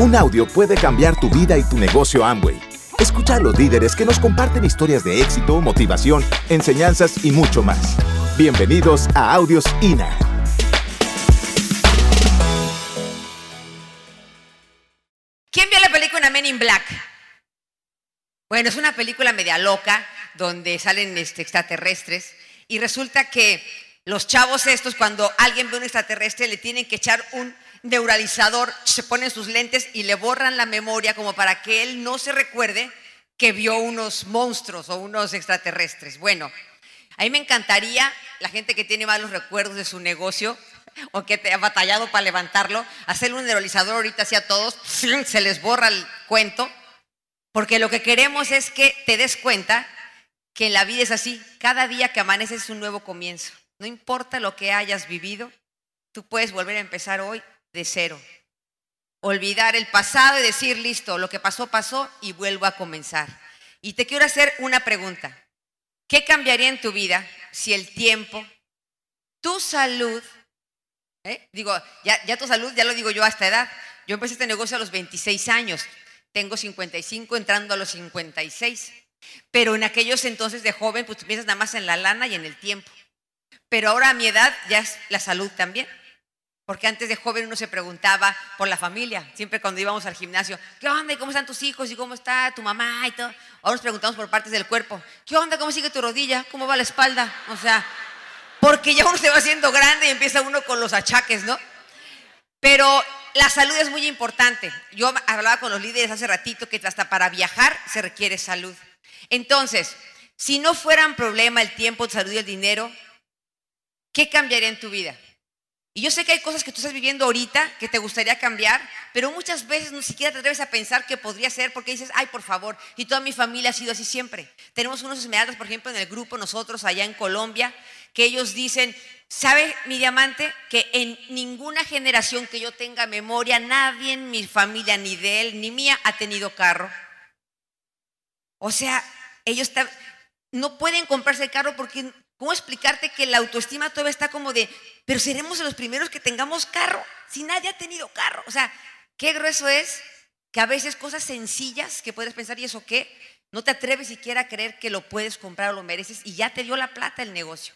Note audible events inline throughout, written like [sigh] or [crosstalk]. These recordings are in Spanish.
Un audio puede cambiar tu vida y tu negocio Amway. Escucha a los líderes que nos comparten historias de éxito, motivación, enseñanzas y mucho más. Bienvenidos a Audios INA. ¿Quién vio la película Men in Black? Bueno, es una película media loca donde salen este, extraterrestres y resulta que los chavos estos, cuando alguien ve un extraterrestre, le tienen que echar un neuralizador, se ponen sus lentes y le borran la memoria como para que él no se recuerde que vio unos monstruos o unos extraterrestres. Bueno, a mí me encantaría la gente que tiene malos recuerdos de su negocio o que te ha batallado para levantarlo, hacerle un neuralizador ahorita así a todos, [laughs] se les borra el cuento, porque lo que queremos es que te des cuenta que en la vida es así, cada día que amaneces es un nuevo comienzo. No importa lo que hayas vivido, tú puedes volver a empezar hoy de cero. Olvidar el pasado y decir, listo, lo que pasó, pasó y vuelvo a comenzar. Y te quiero hacer una pregunta. ¿Qué cambiaría en tu vida si el tiempo, tu salud, eh? digo, ya, tu salud, ya lo digo yo a esta edad, yo empecé este negocio a los 26 años, tengo 55 entrando a los 56, pero en aquellos entonces de joven, pues tú piensas nada más en la lana y en el tiempo. Pero ahora a mi edad ya es la salud también. Porque antes de joven uno se preguntaba por la familia, siempre cuando íbamos al gimnasio, ¿qué onda? ¿Y cómo están tus hijos? ¿Y cómo está tu mamá? Y todo. Ahora nos preguntamos por partes del cuerpo, ¿qué onda? ¿Cómo sigue tu rodilla? ¿Cómo va la espalda? O sea, porque ya uno se va haciendo grande y empieza uno con los achaques, ¿no? Pero la salud es muy importante. Yo hablaba con los líderes hace ratito que hasta para viajar se requiere salud. Entonces, si no fueran problema el tiempo, salud y el dinero, ¿qué cambiaría en tu vida? Y yo sé que hay cosas que tú estás viviendo ahorita que te gustaría cambiar, pero muchas veces ni siquiera te atreves a pensar que podría ser porque dices, ay, por favor, y toda mi familia ha sido así siempre. Tenemos unos esmeraldas, por ejemplo, en el grupo nosotros allá en Colombia, que ellos dicen, ¿sabe mi diamante? Que en ninguna generación que yo tenga memoria, nadie en mi familia, ni de él, ni mía, ha tenido carro. O sea, ellos no pueden comprarse el carro porque ¿Cómo explicarte que la autoestima todavía está como de, pero seremos los primeros que tengamos carro si nadie ha tenido carro? O sea, qué grueso es que a veces cosas sencillas que puedes pensar, ¿y eso qué? No te atreves siquiera a creer que lo puedes comprar o lo mereces y ya te dio la plata el negocio.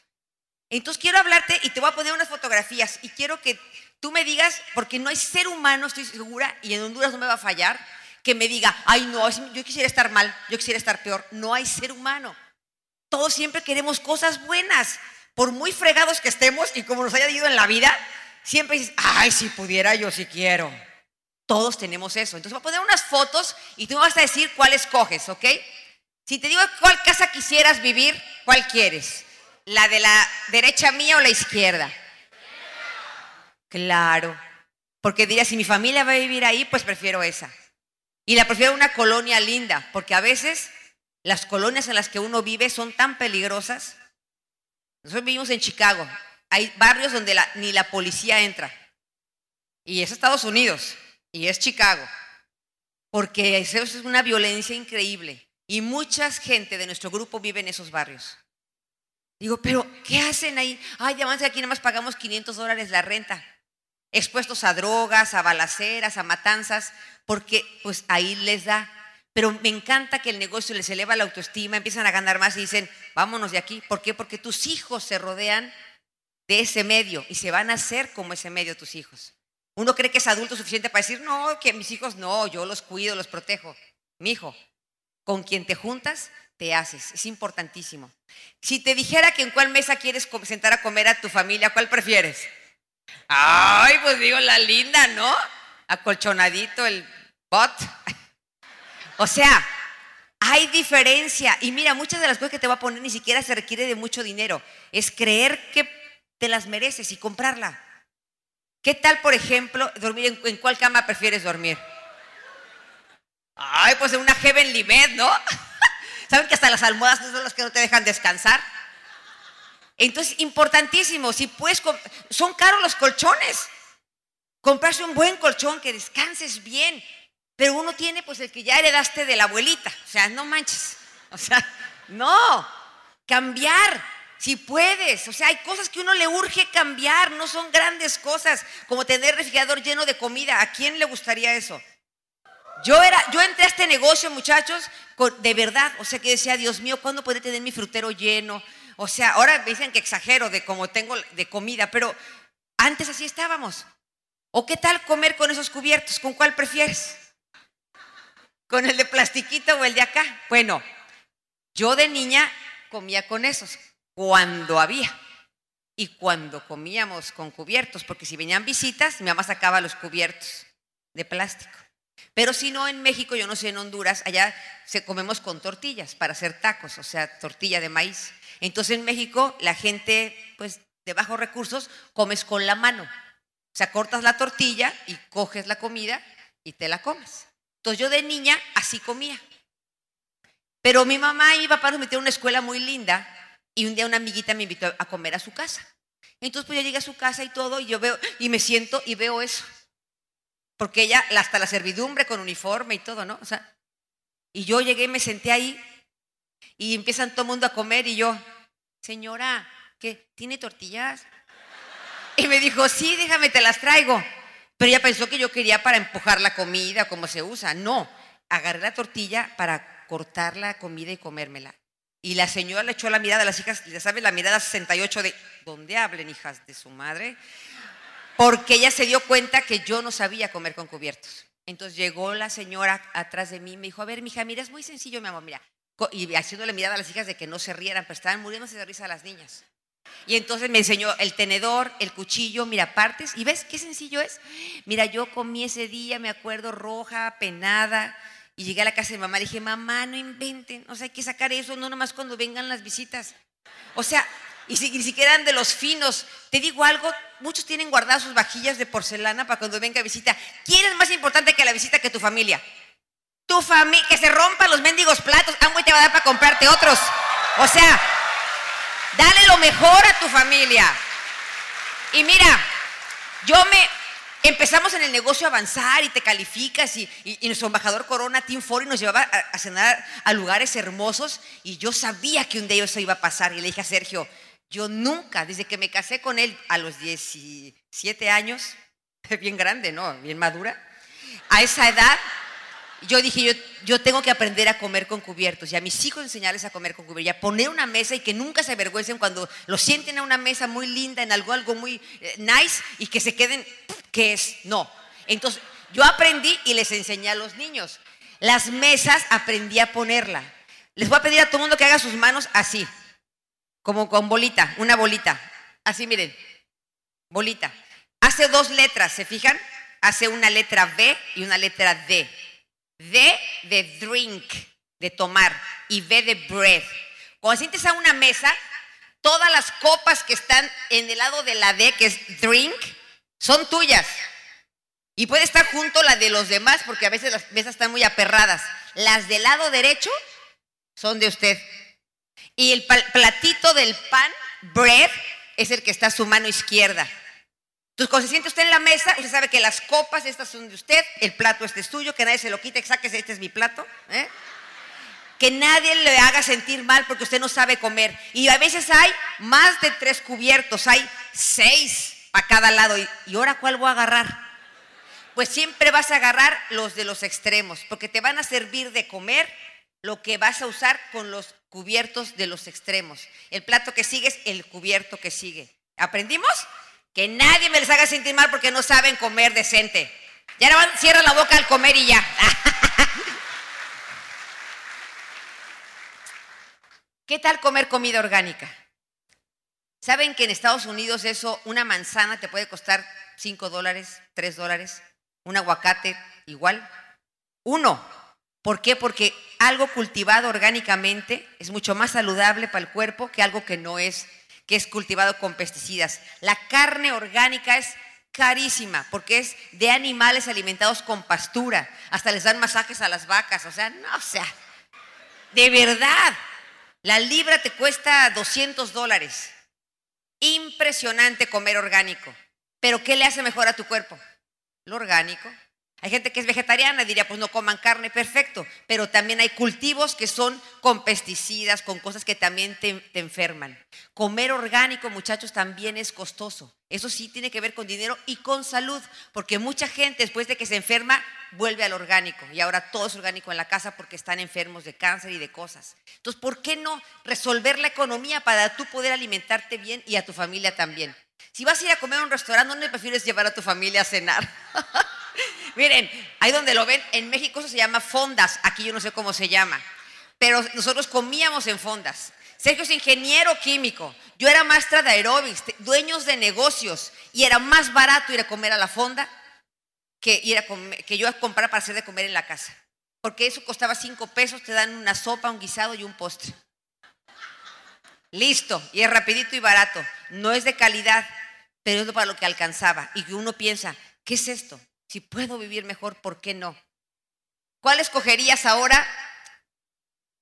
Entonces quiero hablarte y te voy a poner unas fotografías y quiero que tú me digas, porque no hay ser humano, estoy segura, y en Honduras no me va a fallar, que me diga, ay no, yo quisiera estar mal, yo quisiera estar peor. No hay ser humano. Todos siempre queremos cosas buenas. Por muy fregados que estemos y como nos haya ido en la vida, siempre dices, ay, si pudiera yo si quiero. Todos tenemos eso. Entonces voy a poner unas fotos y tú me vas a decir cuál escoges, ¿ok? Si te digo cuál casa quisieras vivir, ¿cuál quieres? ¿La de la derecha mía o la izquierda? Claro. Porque diría, si mi familia va a vivir ahí, pues prefiero esa. Y la prefiero una colonia linda, porque a veces las colonias en las que uno vive son tan peligrosas. Nosotros vivimos en Chicago. Hay barrios donde ni la policía entra. Y es Estados Unidos. Y es Chicago. Porque eso es una violencia increíble. Y mucha gente de nuestro grupo vive en esos barrios. Digo, pero ¿qué hacen ahí? Ay, ya aquí nada más pagamos 500 dólares la renta. Expuestos a drogas, a balaceras, a matanzas, porque pues ahí les da pero me encanta que el negocio les eleva la autoestima, empiezan a ganar más y dicen, vámonos de aquí. ¿Por qué? Porque tus hijos se rodean de ese medio y se van a hacer como ese medio tus hijos. Uno cree que es adulto suficiente para decir, no, que mis hijos no, yo los cuido, los protejo. Mi hijo, con quien te juntas, te haces. Es importantísimo. Si te dijera que en cuál mesa quieres sentar a comer a tu familia, ¿cuál prefieres? Ay, pues digo, la linda, ¿no? Acolchonadito el bot. O sea, hay diferencia. Y mira, muchas de las cosas que te voy a poner ni siquiera se requiere de mucho dinero. Es creer que te las mereces y comprarla. ¿Qué tal, por ejemplo, dormir en, cuál cama prefieres dormir? Ay, pues en una Heavenly Bed, ¿no? [laughs] ¿Saben que hasta las almohadas son las que no te dejan descansar? Entonces, importantísimo, si puedes, son caros los colchones. Comprarse un buen colchón, que descanses bien, pero uno tiene pues el que ya heredaste de la abuelita. O sea, no manches. O sea, [laughs] no. Cambiar, si puedes. O sea, hay cosas que uno le urge cambiar, no son grandes cosas, como tener refrigerador lleno de comida. ¿A quién le gustaría eso? Yo, era, yo entré a este negocio, muchachos, de verdad, o sea que decía, Dios mío, ¿cuándo podré tener mi frutero lleno? O sea, ahora me dicen que exagero de cómo tengo de comida, pero antes así estábamos. ¿O qué tal comer con esos cubiertos? ¿Con cuál prefieres? ¿Con el de plastiquito o el de acá? Bueno, yo de niña comía con esos, cuando había. Y cuando comíamos con cubiertos, porque si venían visitas, mi mamá sacaba los cubiertos de plástico. Pero si no, en México, yo no sé, en Honduras, allá se comemos con tortillas para hacer tacos, o sea, tortilla de maíz. Entonces en México, la gente, pues, de bajos recursos, comes con la mano. O sea, cortas la tortilla y coges la comida y te la comes. Entonces yo de niña así comía. Pero mi mamá y mi papá en una escuela muy linda y un día una amiguita me invitó a comer a su casa. Entonces pues yo llegué a su casa y todo y yo veo y me siento y veo eso. Porque ella, hasta la servidumbre con uniforme y todo, ¿no? O sea, y yo llegué y me senté ahí y empiezan todo el mundo a comer y yo, señora, ¿qué? ¿Tiene tortillas? Y me dijo, sí, déjame, te las traigo. Pero ella pensó que yo quería para empujar la comida, como se usa. No, agarré la tortilla para cortar la comida y comérmela. Y la señora le echó la mirada a las hijas, ya sabes, la mirada 68 de, ¿dónde hablen hijas de su madre? porque ella se dio cuenta que yo no sabía comer con cubiertos. Entonces llegó la señora atrás de mí y me dijo, a ver, mija, mira, es muy sencillo, mi amor, mira. Y haciéndole mirada a las hijas de que no se rieran, pero estaban muriéndose de risa las niñas. Y entonces me enseñó el tenedor, el cuchillo, mira, partes. ¿Y ves qué sencillo es? Mira, yo comí ese día, me acuerdo, roja, penada. Y llegué a la casa de mamá y dije, mamá, no inventen. O sea, hay que sacar eso, no nomás cuando vengan las visitas. O sea, y si, ni siquiera de los finos. Te digo algo, muchos tienen guardadas sus vajillas de porcelana para cuando venga visita. ¿Quién es más importante que la visita que tu familia? Tu familia, que se rompan los mendigos platos. Amway te va a dar para comprarte otros. O sea, dale lo mejor a tu familia. Y mira, yo me, empezamos en el negocio a avanzar y te calificas y, nuestro embajador Corona, Tim Ford, nos llevaba a, a, cenar a lugares hermosos y yo sabía que un día eso iba a pasar y le dije a Sergio, yo nunca, desde que me casé con él a los 17 años, [laughs] bien grande, ¿no? Bien madura, a esa edad, yo dije, yo, yo, tengo que aprender a comer con cubiertos y a mis hijos enseñarles a comer con cubiertos y a poner una mesa y que nunca se avergüencen cuando lo sienten a una mesa muy linda, en algo, algo muy eh, nice y que se queden, ¿qué es? No. Entonces, yo aprendí y les enseñé a los niños. Las mesas aprendí a ponerla. Les voy a pedir a todo el mundo que haga sus manos así como con bolita, una bolita. Así miren, bolita. Hace dos letras, ¿se fijan? Hace una letra B y una letra D. D de drink, de tomar, y B de bread. Cuando sientes a una mesa, todas las copas que están en el lado de la D, que es drink, son tuyas. Y puede estar junto la de los demás, porque a veces las mesas están muy aperradas. Las del lado derecho son de usted. Y el platito del pan, bread, es el que está a su mano izquierda. Entonces, cuando se siente usted en la mesa, usted sabe que las copas estas son de usted, el plato este es tuyo, que nadie se lo quite, sáquese, este es mi plato. ¿eh? Que nadie le haga sentir mal porque usted no sabe comer. Y a veces hay más de tres cubiertos, hay seis a cada lado. ¿Y, y ahora cuál voy a agarrar? Pues siempre vas a agarrar los de los extremos, porque te van a servir de comer lo que vas a usar con los cubiertos de los extremos. El plato que sigue es el cubierto que sigue. ¿Aprendimos? Que nadie me les haga sentir mal porque no saben comer decente. Ya van, cierra la boca al comer y ya. [laughs] ¿Qué tal comer comida orgánica? ¿Saben que en Estados Unidos eso, una manzana te puede costar 5 dólares, 3 dólares? Un aguacate igual. Uno, ¿Por qué? Porque algo cultivado orgánicamente es mucho más saludable para el cuerpo que algo que no es, que es cultivado con pesticidas. La carne orgánica es carísima porque es de animales alimentados con pastura. Hasta les dan masajes a las vacas. O sea, no, o sea, de verdad, la libra te cuesta 200 dólares. Impresionante comer orgánico. Pero ¿qué le hace mejor a tu cuerpo? Lo orgánico. Hay gente que es vegetariana diría, pues no coman carne, perfecto. Pero también hay cultivos que son con pesticidas, con cosas que también te, enferman. Comer orgánico, muchachos, también es costoso. Eso sí tiene que ver con dinero y con salud, porque mucha gente después de que se enferma vuelve al orgánico y ahora todo es orgánico en la casa porque están enfermos de cáncer y de cosas. Entonces, ¿por qué no resolver la economía para tú poder alimentarte bien y a tu familia también? Si vas a ir a comer a un restaurante, ¿dónde prefieres llevar a tu familia a cenar? [laughs] Miren, ahí donde lo ven, en México eso se llama fondas, aquí yo no sé cómo se llama, pero nosotros comíamos en fondas. Sergio es ingeniero químico, yo era maestra de aeróbics, dueños de negocios, y era más barato ir a comer a la fonda que, ir a que yo a comprar para hacer de comer en la casa. Porque eso costaba cinco pesos, te dan una sopa, un guisado y un postre. Listo, y es rapidito y barato. No es de calidad, pero es para lo que alcanzaba. Y uno piensa, ¿qué es esto? Si puedo vivir mejor, ¿por qué no? ¿Cuál escogerías ahora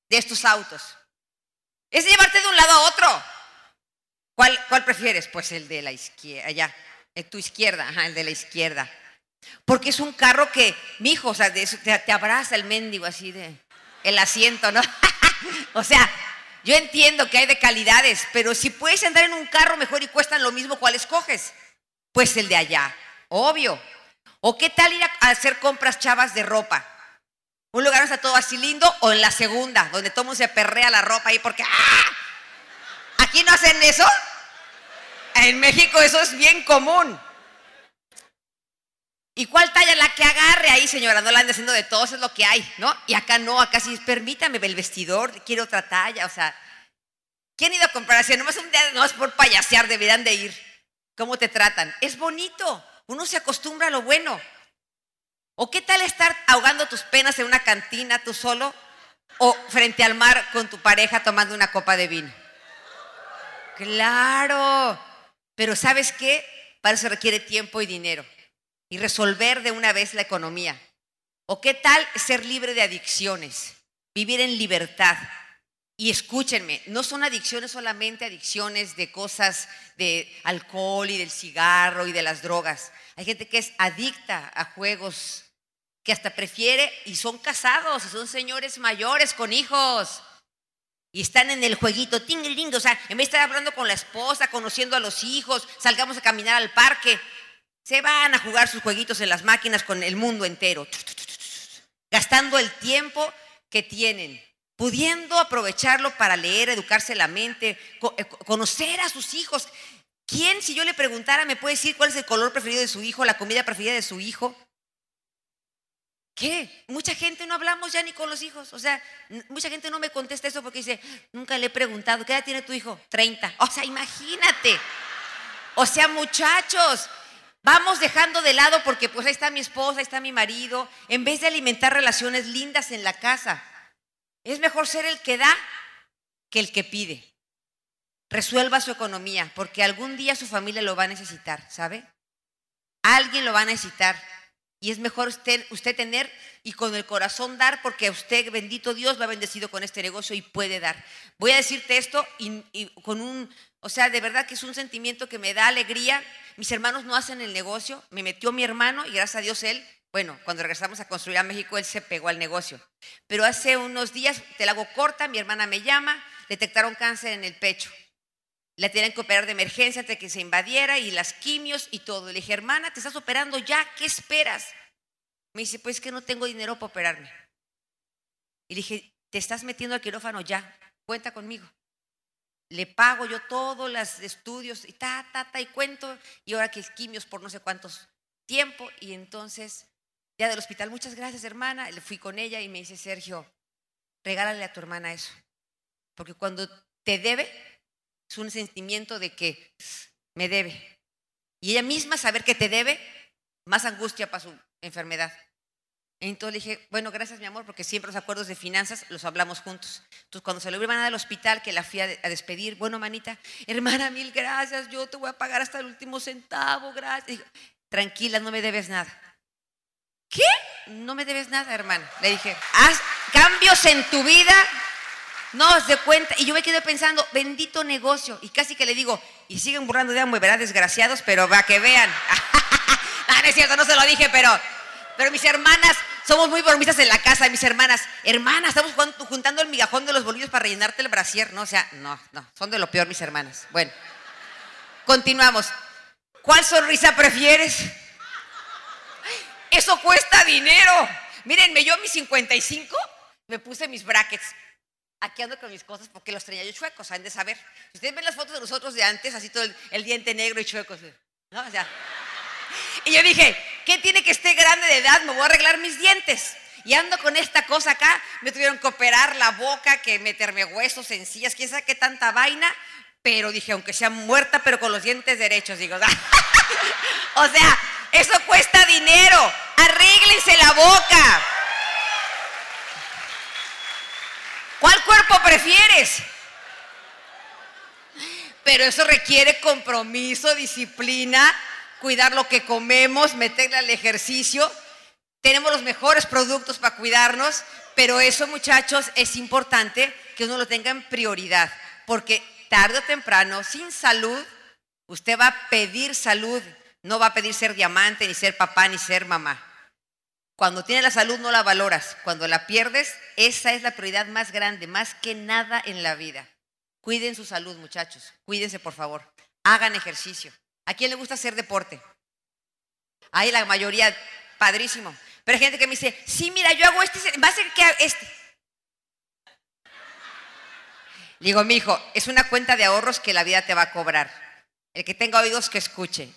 de estos autos? Es llevarte de un lado a otro. ¿Cuál, prefieres? Pues el de la izquierda, allá, tu izquierda, ajá, el de la izquierda. Porque es un carro que, mi hijo, o sea, te, te abraza el mendigo así de el asiento, ¿no? [laughs] o sea, yo entiendo que hay de calidades, pero si puedes andar en un carro mejor y cuestan lo mismo, ¿cuál escoges? Pues el de allá, obvio. ¿O qué tal ir a hacer compras chavas de ropa? Un lugar donde está todo así lindo o en la segunda, donde todo mundo se perrea la ropa ahí porque ¡ah! ¿Aquí no hacen eso? En México eso es bien común. ¿Y cuál talla la que agarre ahí, señora? No la ande haciendo de todos, es lo que hay, ¿no? Y acá no, acá sí, permítame, el vestidor, quiero otra talla, o sea. ¿Quién ha ido a comprar así? Nomás un día, no es por payasear, deberían de ir. ¿Cómo te tratan? Es bonito. Uno se acostumbra a lo bueno. ¿O qué tal estar ahogando tus penas en una cantina tú solo o frente al mar con tu pareja tomando una copa de vino? Claro, pero ¿sabes qué? Para eso requiere tiempo y dinero y resolver de una vez la economía. ¿O qué tal ser libre de adicciones? Vivir en libertad. Y escúchenme, no son adicciones solamente adicciones de cosas de alcohol y del cigarro y de las drogas. Hay gente que es adicta a juegos, que hasta prefiere, y son casados, son señores mayores con hijos. Y están en el jueguito, ting, o sea, en vez de estar hablando con la esposa, conociendo a los hijos, salgamos a caminar al parque, se van a jugar sus jueguitos en las máquinas con el mundo entero, gastando el tiempo que tienen pudiendo aprovecharlo para leer, educarse la mente, eh, conocer a sus hijos. ¿Quién, si yo le preguntara, me puede decir cuál es el color preferido de su hijo, la comida preferida de su hijo? ¿Qué? Mucha gente no hablamos ya ni con los hijos. O sea, mucha gente no me contesta eso porque dice, nunca le he preguntado, ¿qué edad tiene tu hijo? 30. O sea, imagínate. O sea, muchachos, vamos dejando de lado porque pues ahí está mi esposa, ahí está mi marido, en vez de alimentar relaciones lindas en la casa. Es mejor ser el que da que el que pide. Resuelva su economía, porque algún día su familia lo va a necesitar, ¿sabe? Alguien lo va a necesitar. Y es mejor usted, tener y con el corazón dar, porque usted, bendito Dios, lo ha bendecido con este negocio y puede dar. Voy a decirte esto y con un, o sea, de verdad que es un sentimiento que me da alegría. Mis hermanos no hacen el negocio, me metió mi hermano y gracias a Dios él bueno, cuando regresamos a construir a México, él se pegó al negocio. Pero hace unos días, te la hago corta, mi hermana me llama, detectaron cáncer en el pecho. La tenían que operar de emergencia antes de que se invadiera y las quimios y todo. Le dije, hermana, te estás operando ya, ¿qué esperas? Me dice, pues que no tengo dinero para operarme. Y le dije, te estás metiendo al quirófano ya, cuenta conmigo. Le pago yo todos los estudios y ta, ta, ta, y cuento. Y ahora que es quimios por no sé cuántos tiempo. Y entonces ya del hospital, muchas gracias hermana, le fui con ella y me dice, Sergio, regálale a tu hermana eso, porque cuando te debe, es un sentimiento de que me debe. Y ella misma saber que te debe, más angustia para su enfermedad. Entonces le dije, bueno, gracias mi amor, porque siempre los acuerdos de finanzas los hablamos juntos. Entonces cuando se lo iban al hospital, que la fui a, despedir, bueno, manita, hermana, mil gracias, yo te voy a pagar hasta el último centavo, gracias. Tranquila, no me debes nada. ¿Qué? No me debes nada, hermano. Le dije, haz cambios en tu vida. No os de cuenta. Y yo me quedé pensando, bendito negocio. Y casi que le digo, y siguen burlando de Amway, ¿verdad? Desgraciados, pero va que vean. no, [laughs] no es cierto, no se lo dije, pero, Pero mis hermanas, somos muy bromistas en la casa mis hermanas. Hermanas, estamos juntando el migajón de los bolillos para rellenarte el brasier, ¿no? O sea, no, no, son de lo peor mis hermanas. Bueno, continuamos. ¿Cuál sonrisa prefieres? Eso cuesta dinero. Mírenme, yo a mis 55 me puse mis brackets. Aquí ando con mis cosas porque los tenía yo chuecos, saben de saber. Si ustedes ven las fotos de nosotros de antes, así todo el, diente negro y chuecos. ¿no? O sea, [laughs] y yo dije, ¿qué tiene que esté grande de edad? Me voy a arreglar mis dientes. Y ando con esta cosa acá, me tuvieron que operar la boca, que meterme huesos, sencillas, quién sabe qué tanta vaina. Pero dije, aunque sea muerta, pero con los dientes derechos, digo, [laughs] o sea, eso cuesta dinero. Arréglense la boca. ¿Cuál cuerpo prefieres? Pero eso requiere compromiso, disciplina, cuidar lo que comemos, meterle al ejercicio. Tenemos los mejores productos para cuidarnos, pero eso muchachos es importante que uno lo tenga en prioridad, porque tarde o temprano, sin salud, usted va a pedir salud, no va a pedir ser diamante, ni ser papá, ni ser mamá. Cuando tiene la salud no la valoras, cuando la pierdes, esa es la prioridad más grande, más que nada en la vida. Cuiden su salud, muchachos, cuídense por favor, hagan ejercicio. ¿A quién le gusta hacer deporte? Ahí la mayoría, padrísimo. Pero hay gente que me dice, sí, mira, yo hago este, va a ser que este. Digo, mi hijo, es una cuenta de ahorros que la vida te va a cobrar. El que tenga oídos que escuche.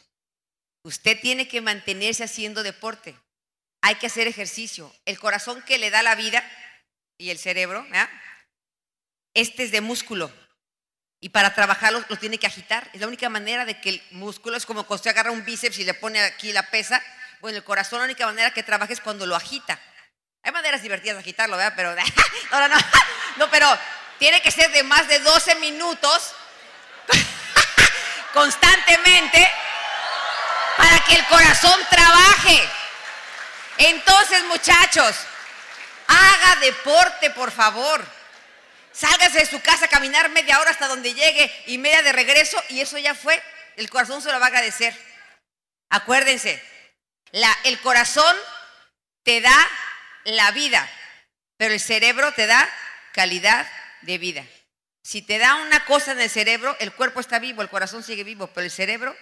Usted tiene que mantenerse haciendo deporte. Hay que hacer ejercicio. El corazón que le da la vida y el cerebro, este es de músculo. Y para trabajarlo lo tiene que agitar. Es la única manera de que el músculo, es como cuando usted agarra un bíceps y le pone aquí la pesa. Bueno, el corazón la única manera que trabaje es cuando lo agita. Hay maneras divertidas de agitarlo, ¿verdad? Pero, [laughs] no, no, no, pero tiene que ser de más de 12 minutos [laughs] constantemente que el corazón trabaje. Entonces, muchachos, haga deporte, por favor. Sálgase de su casa a caminar media hora hasta donde llegue y media de regreso y eso ya fue. El corazón se lo va a agradecer. Acuérdense, el corazón te da la vida, pero el cerebro te da calidad de vida. Si te da una cosa en el cerebro, el cuerpo está vivo, el corazón sigue vivo, pero el cerebro,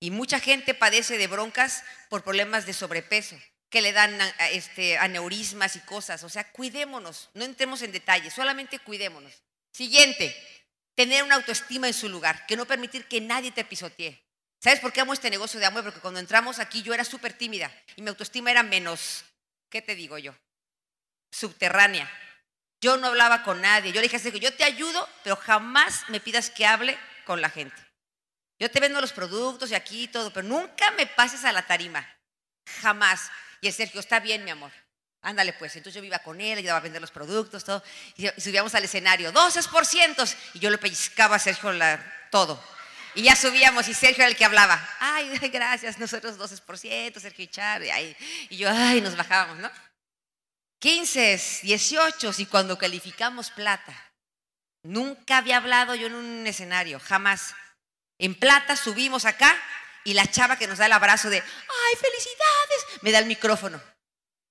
y mucha gente padece de broncas por problemas de sobrepeso, que le dan este, aneurismas y cosas. O sea, cuidémonos, no entremos en detalles, solamente cuidémonos. Siguiente, tener una autoestima en su lugar, que no permitir que nadie te pisotee. ¿Sabes por qué amo este negocio de amor? Porque cuando entramos aquí yo era súper tímida y mi autoestima era menos, ¿qué te digo yo? Subterránea. Yo no hablaba con nadie. Yo le dije que yo te ayudo, pero jamás me pidas que hable con la gente. Yo te vendo los productos y aquí y todo, pero nunca me pases a la tarima. Jamás. Y el Sergio, está bien, mi amor. Ándale, pues. Entonces yo iba con él, ayudaba a vender los productos, todo. Y subíamos al escenario, 12%. Y yo le pellizcaba a Sergio todo. Y ya subíamos y Sergio era el que hablaba. Ay, [laughs] gracias, nosotros 12%, Sergio y Char. Y, y yo, ay, nos bajábamos, ¿no? 15, 18 y cuando calificamos plata. Nunca había hablado yo en un escenario, jamás. En plata subimos acá y la chava que nos da el abrazo de, ay, felicidades, me da el micrófono.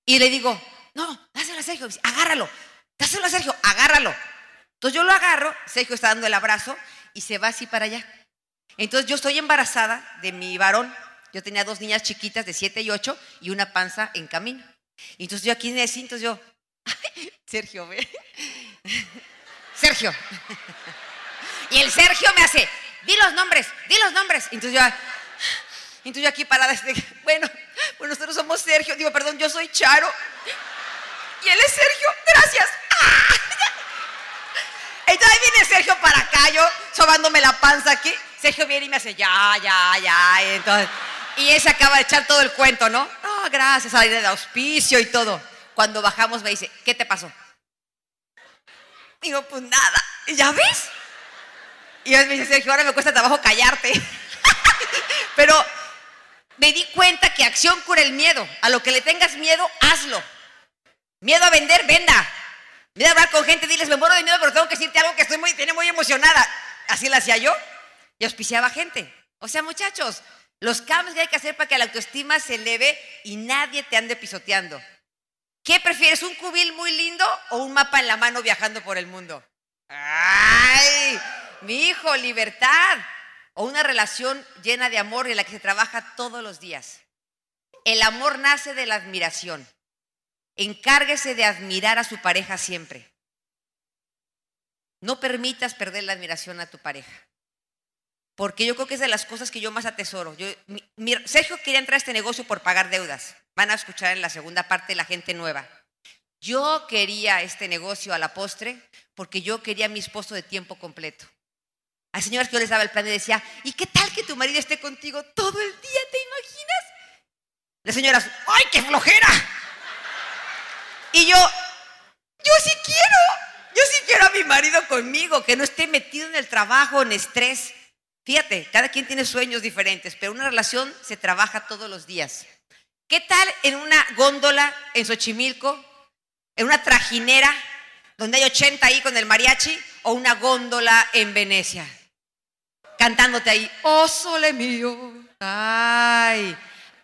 Y le digo, no, dáselo a Sergio, agárralo, dáselo a Sergio, agárralo. Entonces yo lo agarro, Sergio está dando el abrazo y se va así para allá. Entonces yo estoy embarazada de mi varón. Yo tenía dos niñas chiquitas de 7 y 8 y una panza en camino. Y entonces yo aquí en el cinto, yo, Sergio, ve. [laughs] Sergio. [laughs] Y el Sergio me hace, di los nombres, di los nombres. Entonces yo, entonces yo aquí parada, bueno, pues nosotros somos Sergio, digo, perdón, yo soy Charo. Y él es Sergio, gracias. Entonces ahí viene Sergio para acá, yo sobándome la panza aquí. Sergio viene y me hace, ya, ya, ya. Y, entonces, y él se acaba de echar todo el cuento, ¿no? gracias a la idea de auspicio y todo. Cuando bajamos me dice, ¿qué te pasó? Digo, pues nada. ¿Ya ves? Y él me dice, Sergio, ahora me cuesta trabajo callarte. [laughs] Pero me di cuenta que acción cura el miedo. A lo que le tengas miedo, hazlo. Miedo a vender, venda. Miedo a hablar con gente, diles, me muero de miedo, pero tengo que decirte algo que estoy muy, tiene muy emocionada. Así lo hacía yo. Y auspiciaba gente. O sea, muchachos, Los cambios que hay que hacer para que la autoestima se eleve y nadie te ande pisoteando. ¿Qué prefieres, un cubil muy lindo o un mapa en la mano viajando por el mundo? ¡Ay! Mi hijo, libertad. O una relación llena de amor en la que se trabaja todos los días. El amor nace de la admiración. Encárguese de admirar a su pareja siempre. No permitas perder la admiración a tu pareja. Porque yo creo que es de las cosas que yo más atesoro. Sergio quería entrar a este negocio por pagar deudas. Van a escuchar en la segunda parte la gente nueva. Yo quería este negocio a la postre porque yo quería a mi esposo de tiempo completo. Hay señoras que yo les daba el plan y decía, ¿y qué tal que tu marido esté contigo todo el día? ¿Te imaginas? Las señoras, ¡ay, qué flojera! Y yo, yo sí quiero, yo sí quiero a mi marido conmigo, que no esté metido en el trabajo, en estrés. Fíjate, cada quien tiene sueños diferentes, pero una relación se trabaja todos los días. ¿Qué tal en una góndola en Xochimilco, en una trajinera, donde hay 80 ahí con el mariachi, o una góndola en Venecia? Cantándote ahí, oh sole mío, ay.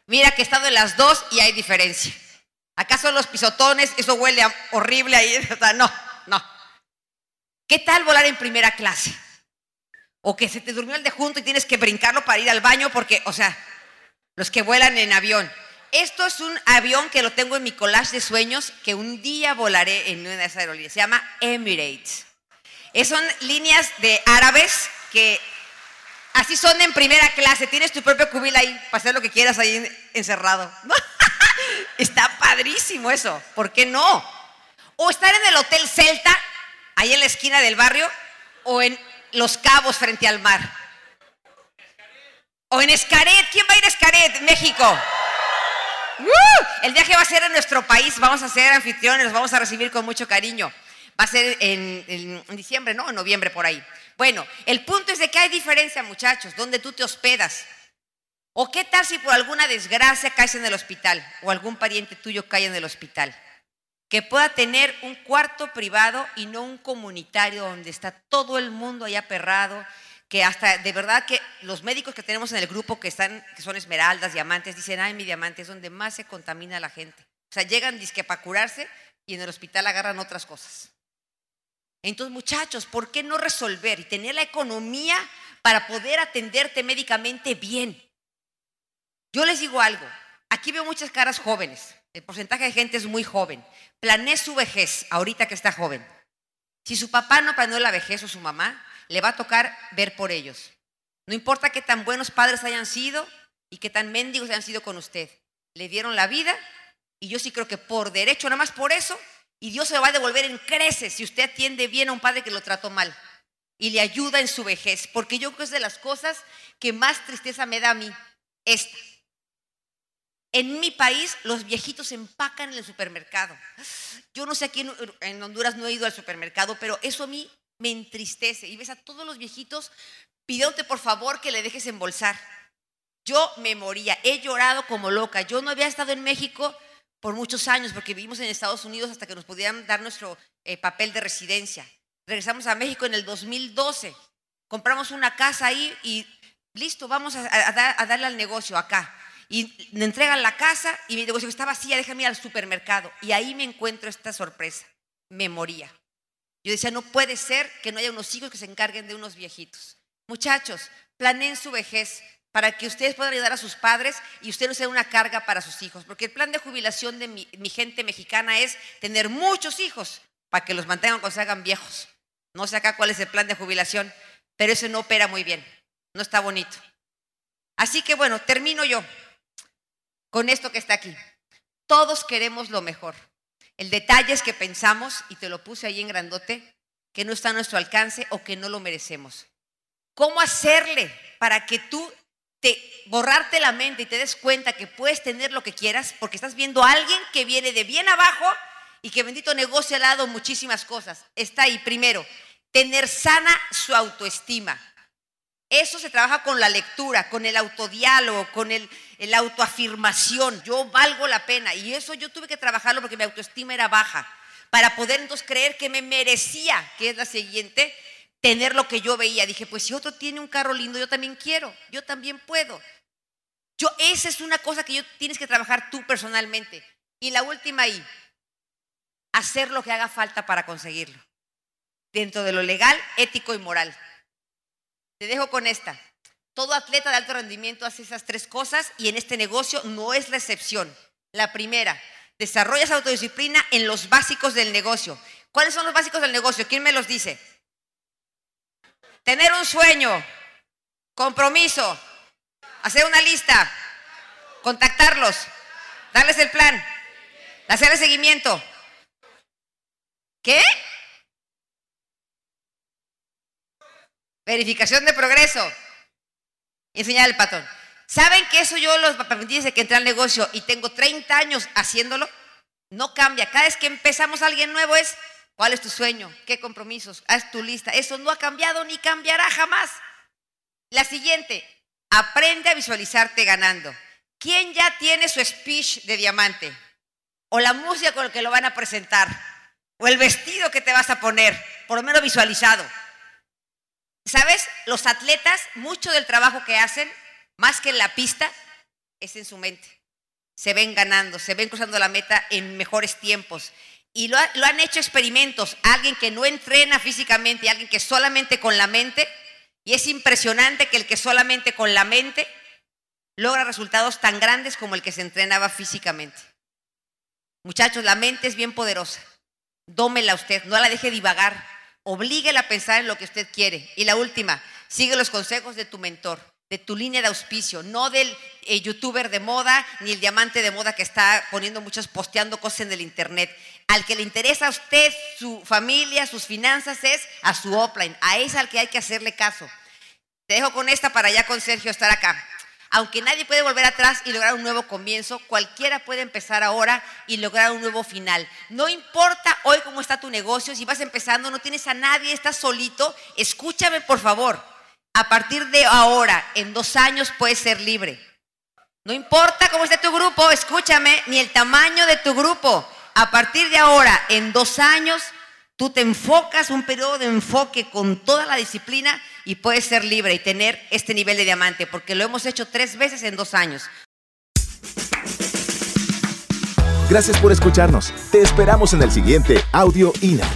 Mira que he estado en las dos y hay diferencia. ¿Acaso los pisotones, eso huele horrible ahí? [laughs] no, no. ¿Qué tal volar en primera clase? O que se te durmió el de junto y tienes que brincarlo para ir al baño porque, o sea, los que vuelan en avión. Esto es un avión que lo tengo en mi collage de sueños que un día volaré en una de esas aerolíneas. Se llama Emirates. Es, son líneas de árabes que así son en primera clase. Tienes tu propio cubil ahí para hacer lo que quieras ahí encerrado. [laughs] Está padrísimo eso. ¿Por qué no? O estar en el Hotel Celta, ahí en la esquina del barrio, o en Los Cabos frente al mar. O en Escaret. ¿Quién va a ir a Escaret, México? El viaje va a ser en nuestro país, vamos a ser anfitriones, los vamos a recibir con mucho cariño. Va a ser en, en, diciembre, ¿no? En noviembre por ahí. Bueno, el punto es de que hay diferencia, muchachos, donde tú te hospedas. ¿O qué tal si por alguna desgracia caes en el hospital o algún pariente tuyo cae en el hospital? Que pueda tener un cuarto privado y no un comunitario donde está todo el mundo allá perrado, que hasta de verdad que los médicos que tenemos en el grupo que están, que son esmeraldas, diamantes, dicen, ay, mi diamante es donde más se contamina la gente. O sea, llegan disque para curarse y en el hospital agarran otras cosas. Entonces, muchachos, ¿por qué no resolver y tener la economía para poder atenderte médicamente bien? Yo les digo algo, aquí veo muchas caras jóvenes, el porcentaje de gente es muy joven. Planee su vejez ahorita que está joven. Si su papá no planeó la vejez o su mamá, le va a tocar ver por ellos. No importa qué tan buenos padres hayan sido y qué tan mendigos hayan sido con usted. Le dieron la vida y yo sí creo que por derecho, nada más por eso, y Dios se va a devolver en creces si usted atiende bien a un padre que lo trató mal y le ayuda en su vejez. Porque yo creo que es de las cosas que más tristeza me da a mí, esta. En mi país los viejitos empacan en el supermercado. Yo no sé aquí en Honduras no he ido al supermercado, pero eso a mí me entristece. Y ves a todos los viejitos pidiéndote por favor que le dejes embolsar. Yo me moría, he llorado como loca. Yo no había estado en México por muchos años porque vivimos en Estados Unidos hasta que nos pudieran dar nuestro eh, papel de residencia. Regresamos a México en el 2012. Compramos una casa ahí y listo, vamos a, a darle al negocio acá. Y me entregan la casa y mi negocio está vacía, déjame ir al supermercado. Y ahí me encuentro esta sorpresa. Me moría. Yo decía, no puede ser que no haya unos hijos que se encarguen de unos viejitos. Muchachos, planeen su vejez para que ustedes puedan ayudar a sus padres y ustedes no sean una carga para sus hijos. Porque el plan de jubilación de mi, gente mexicana es tener muchos hijos para que los mantengan cuando se hagan viejos. No sé acá cuál es el plan de jubilación, pero eso no opera muy bien, no está bonito. Así que bueno, termino yo con esto que está aquí. Todos queremos lo mejor. El detalle es que pensamos, y te lo puse ahí en grandote, que no está a nuestro alcance o que no lo merecemos. ¿Cómo hacerle para que tú te borrarte la mente y te des cuenta que puedes tener lo que quieras porque estás viendo a alguien que viene de bien abajo y que bendito negocio ha dado muchísimas cosas? Está ahí primero, tener sana su autoestima. Eso se trabaja con la lectura, con el autodiálogo, con el, la autoafirmación. Yo valgo la pena. Y eso yo tuve que trabajarlo porque mi autoestima era baja. Para poder entonces creer que me merecía, que es la siguiente, tener lo que yo veía. Dije, pues si otro tiene un carro lindo, yo también quiero. Yo también puedo. Yo, esa es una cosa que yo tienes que trabajar tú personalmente. Y la última ahí, hacer lo que haga falta para conseguirlo. Dentro de lo legal, ético y moral. Te dejo con esta. Todo atleta de alto rendimiento hace esas tres cosas y en este negocio no es la excepción. La primera, desarrollas autodisciplina en los básicos del negocio. ¿Cuáles son los básicos del negocio? ¿Quién me los dice? Tener un sueño, compromiso, hacer una lista, contactarlos, darles el plan, hacer el seguimiento. ¿Qué? Verificación de progreso. Enseñar el patrón. ¿Saben que eso yo los aprendí desde que entré al negocio y tengo 30 años haciéndolo? No cambia. Cada vez que empezamos alguien nuevo es, ¿cuál es tu sueño? ¿Qué compromisos? Haz tu lista. Eso no ha cambiado ni cambiará jamás. La siguiente, aprende a visualizarte ganando. ¿Quién ya tiene su speech de diamante? O la música con la que lo van a presentar. O el vestido que te vas a poner, por lo menos visualizado. ¿Sabes? Los atletas, mucho del trabajo que hacen, más que en la pista, es en su mente. Se ven ganando, se ven cruzando la meta en mejores tiempos. Y lo, lo han hecho experimentos. Alguien que no entrena físicamente alguien que solamente con la mente y es impresionante que el que solamente con la mente logra resultados tan grandes como el que se entrenaba físicamente. Muchachos, la mente es bien poderosa. Dómela usted, no la deje divagar. Oblíguela a pensar en lo que usted quiere. Y la última, sigue los consejos de tu mentor, de tu línea de auspicio, no del eh, youtuber de moda ni el diamante de moda que está poniendo muchos, posteando cosas en el internet. Al que le interesa a usted, su familia, sus finanzas, es a su offline. A ese al que hay que hacerle caso. Te dejo con esta para ya con Sergio estar acá. Aunque nadie puede volver atrás y lograr un nuevo comienzo, cualquiera puede empezar ahora y lograr un nuevo final. No importa hoy cómo está tu negocio, si vas empezando, no tienes a nadie, estás solito, escúchame por favor. A partir de ahora, en dos años, puedes ser libre. No importa cómo esté tu grupo, escúchame, ni el tamaño de tu grupo a partir de ahora, en dos años, tú te enfocas un periodo de enfoque con toda la disciplina y puedes ser libre y tener este nivel de diamante, porque lo hemos hecho tres veces en dos años. Gracias por escucharnos. Te esperamos en el siguiente Audio INA.